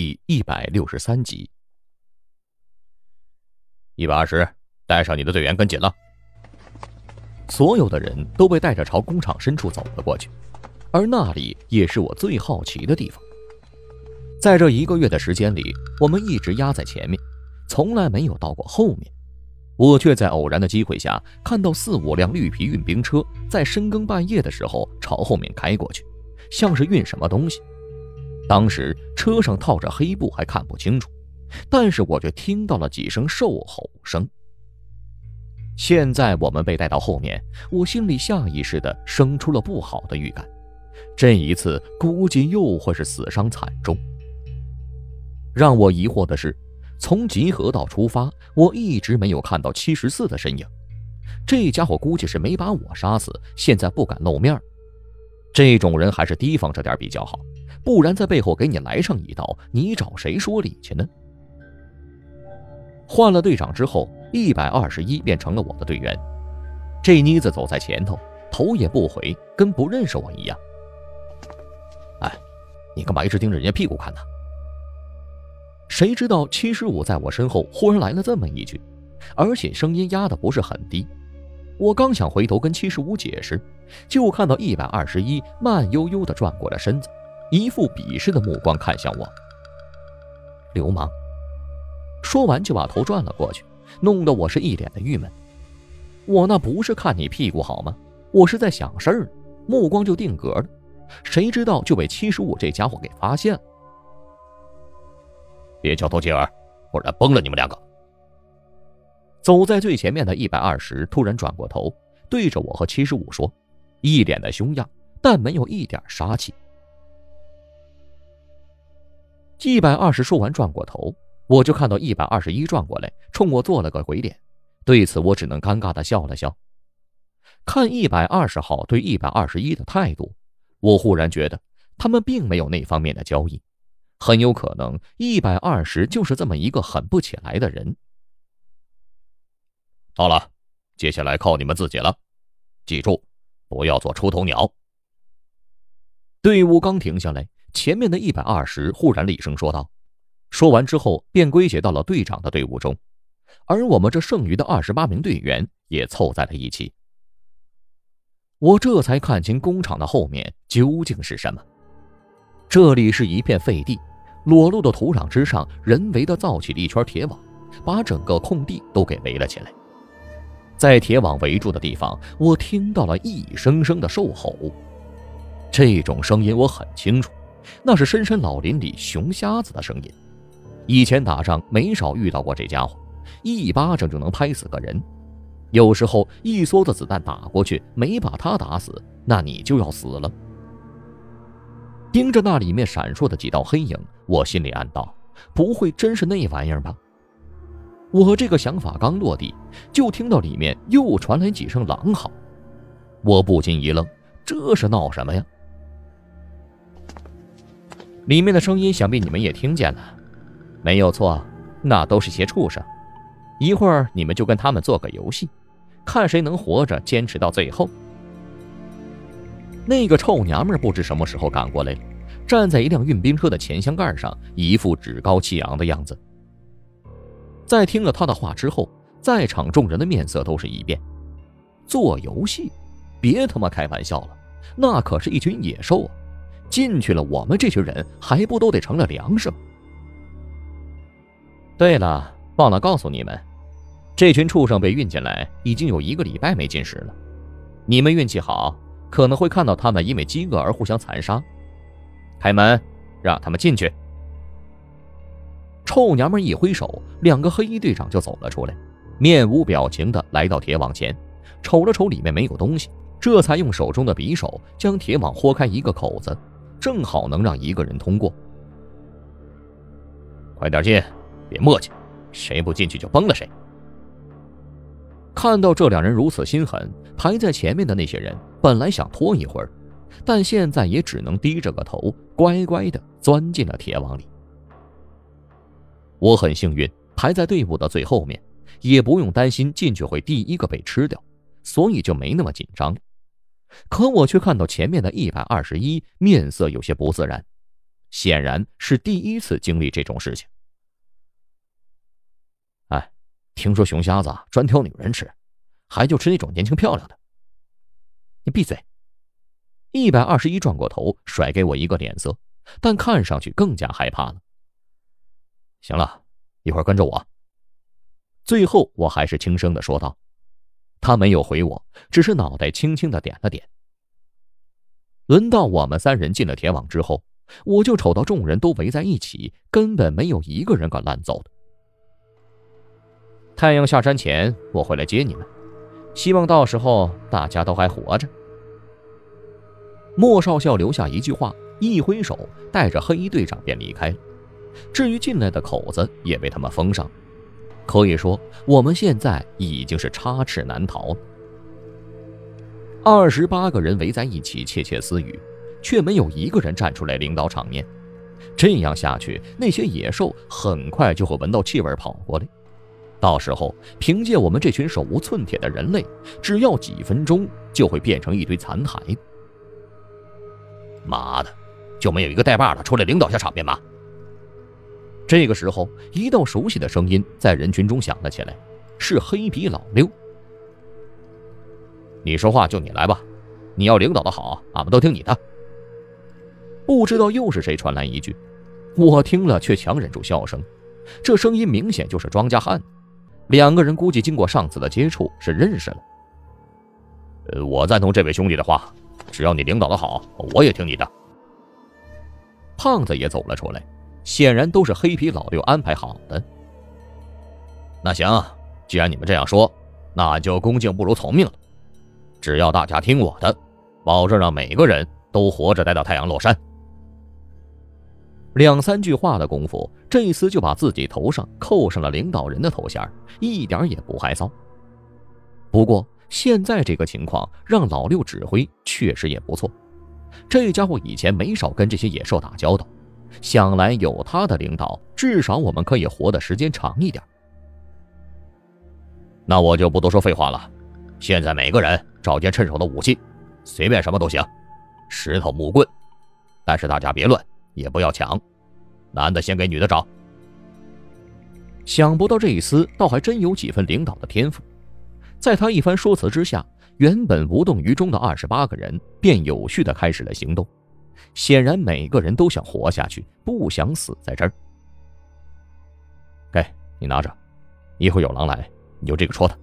第一百六十三集。一百二十，带上你的队员跟紧了。所有的人都被带着朝工厂深处走了过去，而那里也是我最好奇的地方。在这一个月的时间里，我们一直压在前面，从来没有到过后面。我却在偶然的机会下看到四五辆绿皮运兵车在深更半夜的时候朝后面开过去，像是运什么东西。当时车上套着黑布，还看不清楚，但是我却听到了几声兽吼声。现在我们被带到后面，我心里下意识的生出了不好的预感，这一次估计又会是死伤惨重。让我疑惑的是，从集合到出发，我一直没有看到七十四的身影。这家伙估计是没把我杀死，现在不敢露面。这种人还是提防着点比较好，不然在背后给你来上一刀，你找谁说理去呢？换了队长之后。一百二十一变成了我的队员，这妮子走在前头，头也不回，跟不认识我一样。哎，你干嘛一直盯着人家屁股看呢？谁知道七十五在我身后忽然来了这么一句，而且声音压的不是很低。我刚想回头跟七十五解释，就看到一百二十一慢悠悠的转过了身子，一副鄙视的目光看向我。流氓！说完就把头转了过去。弄得我是一脸的郁闷。我那不是看你屁股好吗？我是在想事儿，目光就定格了。谁知道就被七十五这家伙给发现了。别交头接耳，不然崩了你们两个！走在最前面的一百二十突然转过头，对着我和七十五说，一脸的凶样，但没有一点杀气。一百二十说完，转过头。我就看到一百二十一转过来，冲我做了个鬼脸，对此我只能尴尬的笑了笑。看一百二十号对一百二十一的态度，我忽然觉得他们并没有那方面的交易，很有可能一百二十就是这么一个狠不起来的人。到了，接下来靠你们自己了，记住，不要做出头鸟。队伍刚停下来，前面的一百二十忽然厉声说道。说完之后，便归结到了队长的队伍中，而我们这剩余的二十八名队员也凑在了一起。我这才看清工厂的后面究竟是什么。这里是一片废地，裸露的土壤之上，人为的造起了一圈铁网，把整个空地都给围了起来。在铁网围住的地方，我听到了一声声的兽吼，这种声音我很清楚，那是深山老林里熊瞎子的声音。以前打仗没少遇到过这家伙，一巴掌就能拍死个人。有时候一梭子子弹打过去，没把他打死，那你就要死了。盯着那里面闪烁的几道黑影，我心里暗道：不会真是那玩意儿吧？我这个想法刚落地，就听到里面又传来几声狼嚎。我不禁一愣，这是闹什么呀？里面的声音想必你们也听见了。没有错，那都是些畜生。一会儿你们就跟他们做个游戏，看谁能活着坚持到最后。那个臭娘们不知什么时候赶过来了，站在一辆运兵车的前箱盖上，一副趾高气昂的样子。在听了他的话之后，在场众人的面色都是一变。做游戏？别他妈开玩笑了，那可是一群野兽啊！进去了，我们这群人还不都得成了粮食吗？对了，忘了告诉你们，这群畜生被运进来已经有一个礼拜没进食了。你们运气好，可能会看到他们因为饥饿而互相残杀。开门，让他们进去。臭娘们一挥手，两个黑衣队长就走了出来，面无表情的来到铁网前，瞅了瞅里面没有东西，这才用手中的匕首将铁网豁开一个口子，正好能让一个人通过。快点进。别磨叽，谁不进去就崩了谁。看到这两人如此心狠，排在前面的那些人本来想拖一会儿，但现在也只能低着个头，乖乖的钻进了铁网里。我很幸运，排在队伍的最后面，也不用担心进去会第一个被吃掉，所以就没那么紧张。可我却看到前面的一百二十一面色有些不自然，显然是第一次经历这种事情。哎，听说熊瞎子专挑女人吃，还就吃那种年轻漂亮的。你闭嘴！一百二十一转过头，甩给我一个脸色，但看上去更加害怕了。行了，一会儿跟着我。最后，我还是轻声的说道。他没有回我，只是脑袋轻轻的点了点。轮到我们三人进了铁网之后，我就瞅到众人都围在一起，根本没有一个人敢乱走的。太阳下山前，我会来接你们，希望到时候大家都还活着。莫少校留下一句话，一挥手，带着黑衣队长便离开了。至于进来的口子，也被他们封上。可以说，我们现在已经是插翅难逃。二十八个人围在一起窃窃私语，却没有一个人站出来领导场面。这样下去，那些野兽很快就会闻到气味跑过来。到时候，凭借我们这群手无寸铁的人类，只要几分钟就会变成一堆残骸。妈的，就没有一个带把的出来领导下场面吗？这个时候，一道熟悉的声音在人群中响了起来，是黑皮老六。你说话就你来吧，你要领导的好，俺们都听你的。不知道又是谁传来一句，我听了却强忍住笑声。这声音明显就是庄家汉，两个人估计经过上次的接触是认识了。呃，我赞同这位兄弟的话，只要你领导的好，我也听你的。胖子也走了出来。显然都是黑皮老六安排好的。那行，既然你们这样说，那就恭敬不如从命了。只要大家听我的，保证让每个人都活着待到太阳落山。两三句话的功夫，这厮就把自己头上扣上了领导人的头衔，一点也不害臊。不过现在这个情况，让老六指挥确实也不错。这家伙以前没少跟这些野兽打交道。想来有他的领导，至少我们可以活的时间长一点。那我就不多说废话了，现在每个人找件趁手的武器，随便什么都行，石头、木棍，但是大家别乱，也不要抢，男的先给女的找。想不到这一厮倒还真有几分领导的天赋，在他一番说辞之下，原本无动于衷的二十八个人便有序的开始了行动。显然，每个人都想活下去，不想死在这儿。给你拿着，一会儿有狼来，你就这个戳他。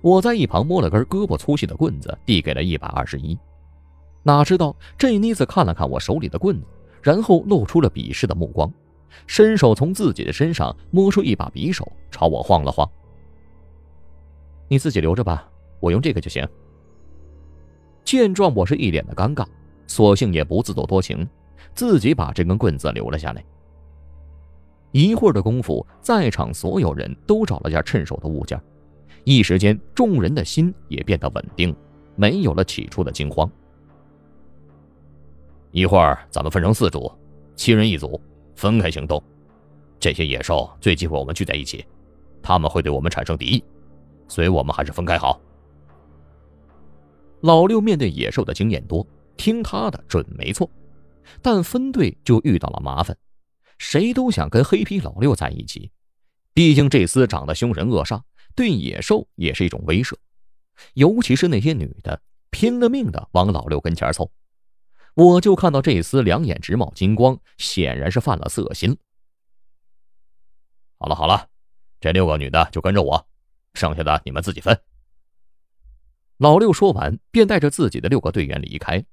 我在一旁摸了根胳膊粗细的棍子，递给了一百二十一。哪知道这妮子看了看我手里的棍子，然后露出了鄙视的目光，伸手从自己的身上摸出一把匕首，朝我晃了晃。你自己留着吧，我用这个就行。见状，我是一脸的尴尬。索性也不自作多情，自己把这根棍子留了下来。一会儿的功夫，在场所有人都找了件趁手的物件，一时间，众人的心也变得稳定，没有了起初的惊慌。一会儿咱们分成四组，七人一组，分开行动。这些野兽最忌讳我们聚在一起，他们会对我们产生敌意，所以我们还是分开好。老六面对野兽的经验多。听他的准没错，但分队就遇到了麻烦，谁都想跟黑皮老六在一起，毕竟这厮长得凶神恶煞，对野兽也是一种威慑。尤其是那些女的，拼了命的往老六跟前凑。我就看到这厮两眼直冒金光，显然是犯了色心。好了好了，这六个女的就跟着我，剩下的你们自己分。老六说完，便带着自己的六个队员离开。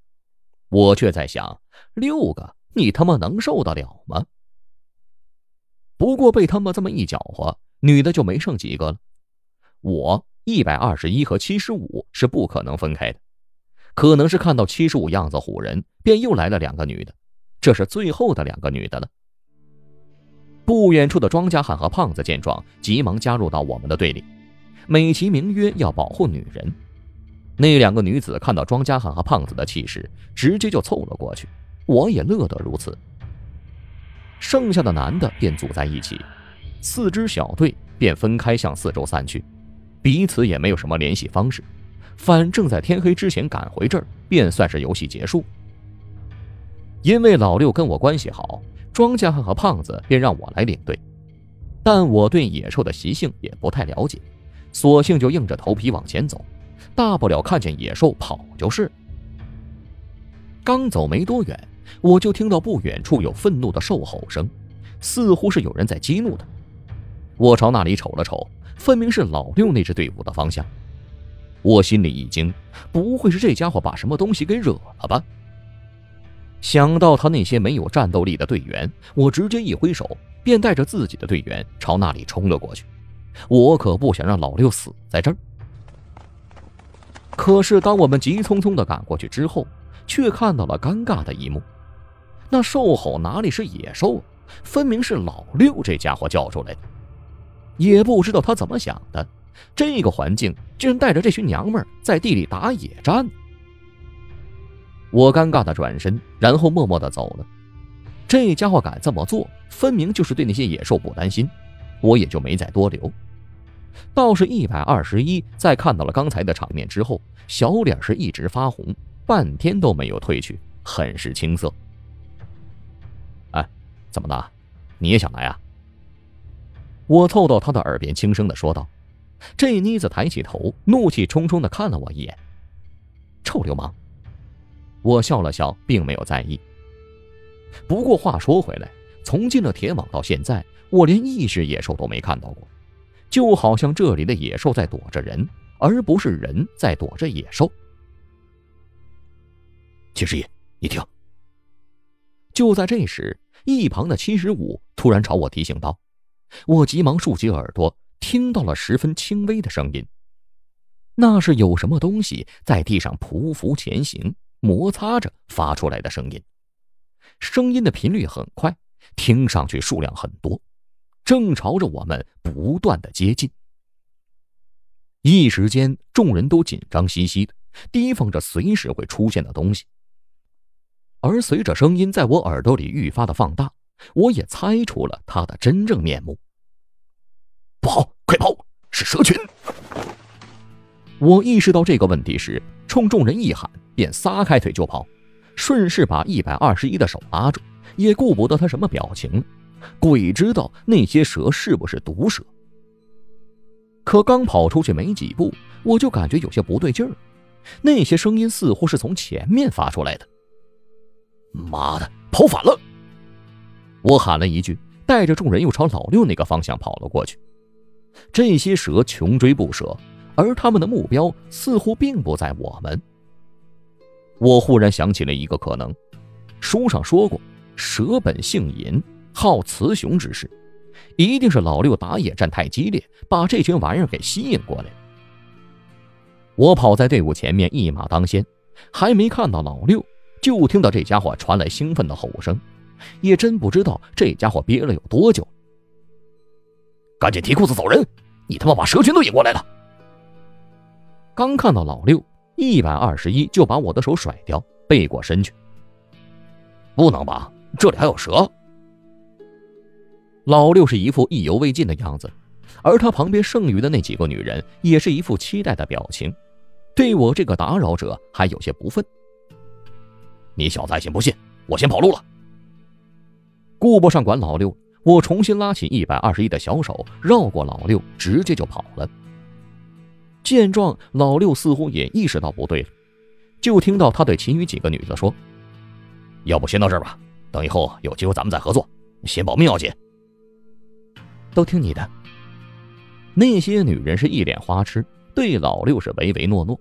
我却在想，六个你他妈能受得了吗？不过被他们这么一搅和，女的就没剩几个了。我一百二十一和七十五是不可能分开的，可能是看到七十五样子唬人，便又来了两个女的，这是最后的两个女的了。不远处的庄稼汉和胖子见状，急忙加入到我们的队里，美其名曰要保护女人。那两个女子看到庄稼汉和胖子的气势，直接就凑了过去。我也乐得如此。剩下的男的便组在一起，四支小队便分开向四周散去，彼此也没有什么联系方式。反正，在天黑之前赶回这儿，便算是游戏结束。因为老六跟我关系好，庄稼汉和胖子便让我来领队。但我对野兽的习性也不太了解，索性就硬着头皮往前走，大不了看见野兽跑就是。刚走没多远，我就听到不远处有愤怒的兽吼声，似乎是有人在激怒他。我朝那里瞅了瞅，分明是老六那支队伍的方向。我心里一惊，不会是这家伙把什么东西给惹了吧？想到他那些没有战斗力的队员，我直接一挥手，便带着自己的队员朝那里冲了过去。我可不想让老六死在这儿。可是当我们急匆匆的赶过去之后，却看到了尴尬的一幕：那兽吼哪里是野兽，分明是老六这家伙叫出来的。也不知道他怎么想的，这个环境竟然带着这群娘们在地里打野战。我尴尬的转身，然后默默的走了。这家伙敢这么做，分明就是对那些野兽不担心，我也就没再多留。倒是一百二十一，在看到了刚才的场面之后，小脸是一直发红，半天都没有褪去，很是青涩。哎，怎么的？你也想来啊？我凑到他的耳边轻声的说道。这妮子抬起头，怒气冲冲的看了我一眼：“臭流氓！”我笑了笑，并没有在意。不过话说回来，从进了铁网到现在，我连一只野兽都没看到过，就好像这里的野兽在躲着人，而不是人在躲着野兽。七十一，你听。就在这时，一旁的七十五突然朝我提醒道。我急忙竖起耳朵，听到了十分轻微的声音，那是有什么东西在地上匍匐前行，摩擦着发出来的声音。声音的频率很快，听上去数量很多，正朝着我们不断的接近。一时间，众人都紧张兮兮的，提防着随时会出现的东西。而随着声音在我耳朵里愈发的放大。我也猜出了他的真正面目。不好，快跑！是蛇群！我意识到这个问题时，冲众人一喊，便撒开腿就跑，顺势把一百二十一的手拉住，也顾不得他什么表情。鬼知道那些蛇是不是毒蛇。可刚跑出去没几步，我就感觉有些不对劲儿，那些声音似乎是从前面发出来的。妈的，跑反了！我喊了一句，带着众人又朝老六那个方向跑了过去。这些蛇穷追不舍，而他们的目标似乎并不在我们。我忽然想起了一个可能：书上说过，蛇本性淫，好雌雄之事，一定是老六打野战太激烈，把这群玩意儿给吸引过来。我跑在队伍前面，一马当先，还没看到老六，就听到这家伙传来兴奋的吼声。也真不知道这家伙憋了有多久。赶紧提裤子走人！你他妈把蛇群都引过来了！刚看到老六一百二十一，就把我的手甩掉，背过身去。不能吧？这里还有蛇！老六是一副意犹未尽的样子，而他旁边剩余的那几个女人也是一副期待的表情，对我这个打扰者还有些不忿。你小子爱信不信？我先跑路了。顾不上管老六，我重新拉起一百二十一的小手，绕过老六，直接就跑了。见状，老六似乎也意识到不对了，就听到他对其余几个女的说：“要不先到这儿吧，等以后有机会咱们再合作，先保命要紧。”都听你的。那些女人是一脸花痴，对老六是唯唯诺诺。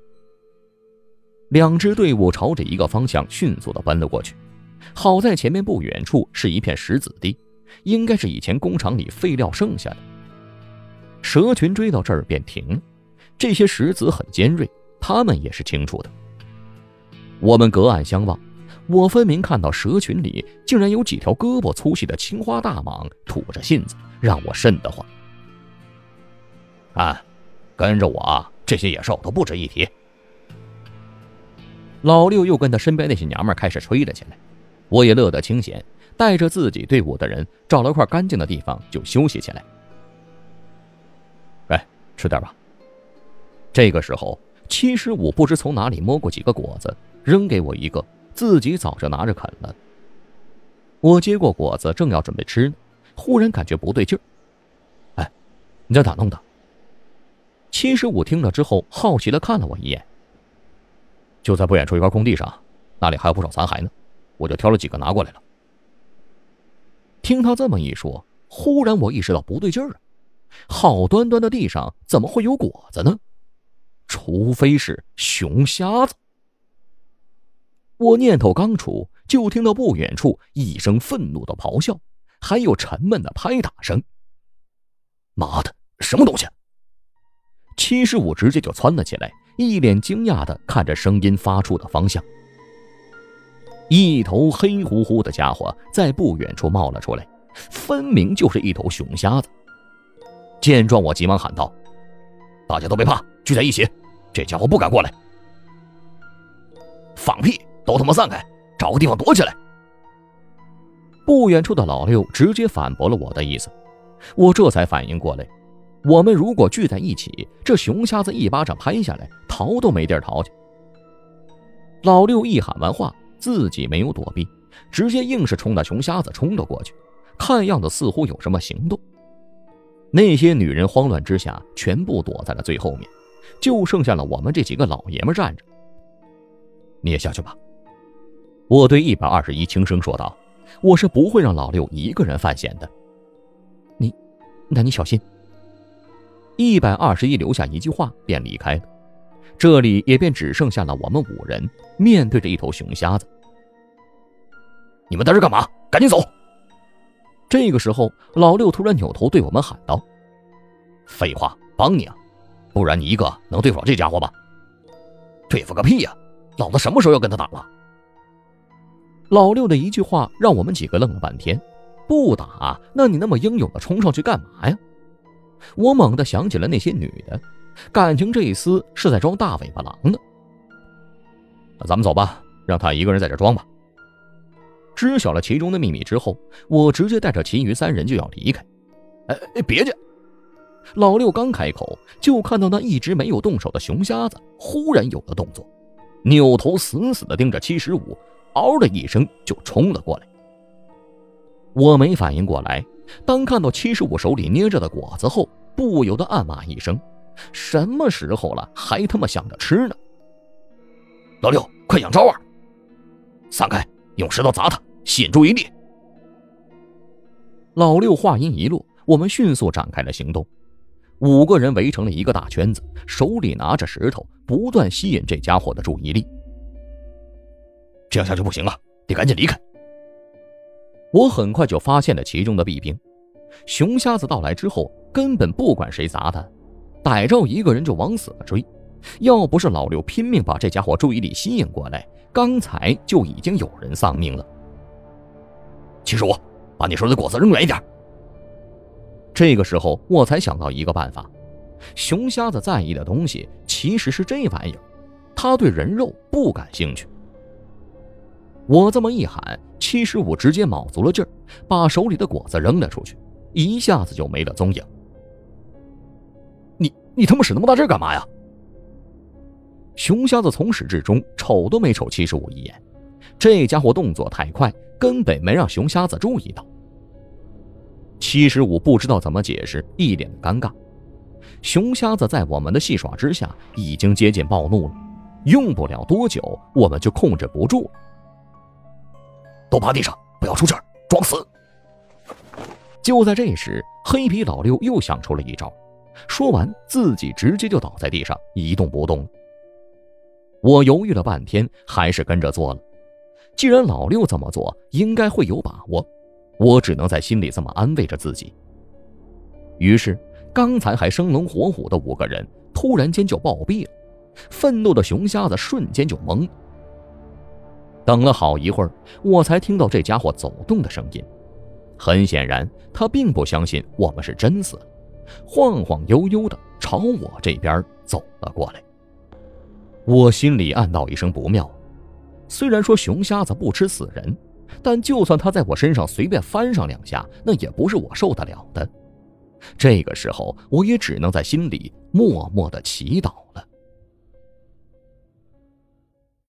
两支队伍朝着一个方向迅速的奔了过去。好在前面不远处是一片石子地，应该是以前工厂里废料剩下的。蛇群追到这儿便停了，这些石子很尖锐，他们也是清楚的。我们隔岸相望，我分明看到蛇群里竟然有几条胳膊粗细的青花大蟒吐着信子，让我瘆得慌。啊，跟着我，这些野兽都不值一提。老六又跟他身边那些娘们开始吹了起来。我也乐得清闲，带着自己队伍的人找了块干净的地方就休息起来。哎，吃点吧。这个时候，七十五不知从哪里摸过几个果子，扔给我一个，自己早就拿着啃了。我接过果子，正要准备吃呢，忽然感觉不对劲儿。哎，你在哪弄的？七十五听了之后，好奇的看了我一眼。就在不远处一块空地上，那里还有不少残骸呢，我就挑了几个拿过来了。听他这么一说，忽然我意识到不对劲儿啊！好端端的地上怎么会有果子呢？除非是熊瞎子。我念头刚出，就听到不远处一声愤怒的咆哮，还有沉闷的拍打声。妈的，什么东西？七十五直接就窜了起来，一脸惊讶的看着声音发出的方向。一头黑乎乎的家伙在不远处冒了出来，分明就是一头熊瞎子。见状，我急忙喊道：“大家都别怕，聚在一起，这家伙不敢过来。”放屁！都他妈散开，找个地方躲起来！不远处的老六直接反驳了我的意思，我这才反应过来，我们如果聚在一起，这熊瞎子一巴掌拍下来，逃都没地儿逃去。老六一喊完话，自己没有躲避，直接硬是冲那熊瞎子冲了过去，看样子似乎有什么行动。那些女人慌乱之下，全部躲在了最后面，就剩下了我们这几个老爷们站着。你也下去吧。我对一百二十一轻声说道：“我是不会让老六一个人犯险的。你，那你小心。”一百二十一留下一句话便离开了，这里也便只剩下了我们五人，面对着一头熊瞎子。你们在这干嘛？赶紧走！这个时候，老六突然扭头对我们喊道：“废话，帮你啊，不然你一个能对付了这家伙吗？对付个屁呀！老子什么时候要跟他打了？”老六的一句话让我们几个愣了半天。不打，那你那么英勇的冲上去干嘛呀？我猛地想起了那些女的，感情这一丝是在装大尾巴狼的。那咱们走吧，让他一个人在这装吧。知晓了其中的秘密之后，我直接带着其余三人就要离开。哎，别介！老六刚开口，就看到那一直没有动手的熊瞎子忽然有了动作，扭头死死地盯着七十五，嗷的一声就冲了过来。我没反应过来，当看到七十五手里捏着的果子后，不由得暗骂一声：“什么时候了，还他妈想着吃呢？”老六，快养招啊！散开，用石头砸他。吸引注意力。老六话音一落，我们迅速展开了行动。五个人围成了一个大圈子，手里拿着石头，不断吸引这家伙的注意力。这样下去不行了，得赶紧离开。我很快就发现了其中的弊病：熊瞎子到来之后，根本不管谁砸他，逮着一个人就往死了追。要不是老六拼命把这家伙注意力吸引过来，刚才就已经有人丧命了。七十五，把你说的果子扔远一点。这个时候，我才想到一个办法。熊瞎子在意的东西其实是这玩意儿，他对人肉不感兴趣。我这么一喊，七十五直接卯足了劲儿，把手里的果子扔了出去，一下子就没了踪影。你你他妈使那么大劲干嘛呀？熊瞎子从始至终瞅都没瞅七十五一眼，这家伙动作太快。根本没让熊瞎子注意到。七十五不知道怎么解释，一脸的尴尬。熊瞎子在我们的戏耍之下，已经接近暴怒了。用不了多久，我们就控制不住了。都趴地上，不要出气儿，装死。就在这时，黑皮老六又想出了一招，说完，自己直接就倒在地上，一动不动。我犹豫了半天，还是跟着做了。既然老六这么做，应该会有把握，我只能在心里这么安慰着自己。于是，刚才还生龙活虎的五个人突然间就暴毙了，愤怒的熊瞎子瞬间就懵了。等了好一会儿，我才听到这家伙走动的声音。很显然，他并不相信我们是真死，晃晃悠悠的朝我这边走了过来。我心里暗道一声不妙。虽然说熊瞎子不吃死人，但就算他在我身上随便翻上两下，那也不是我受得了的。这个时候，我也只能在心里默默的祈祷了。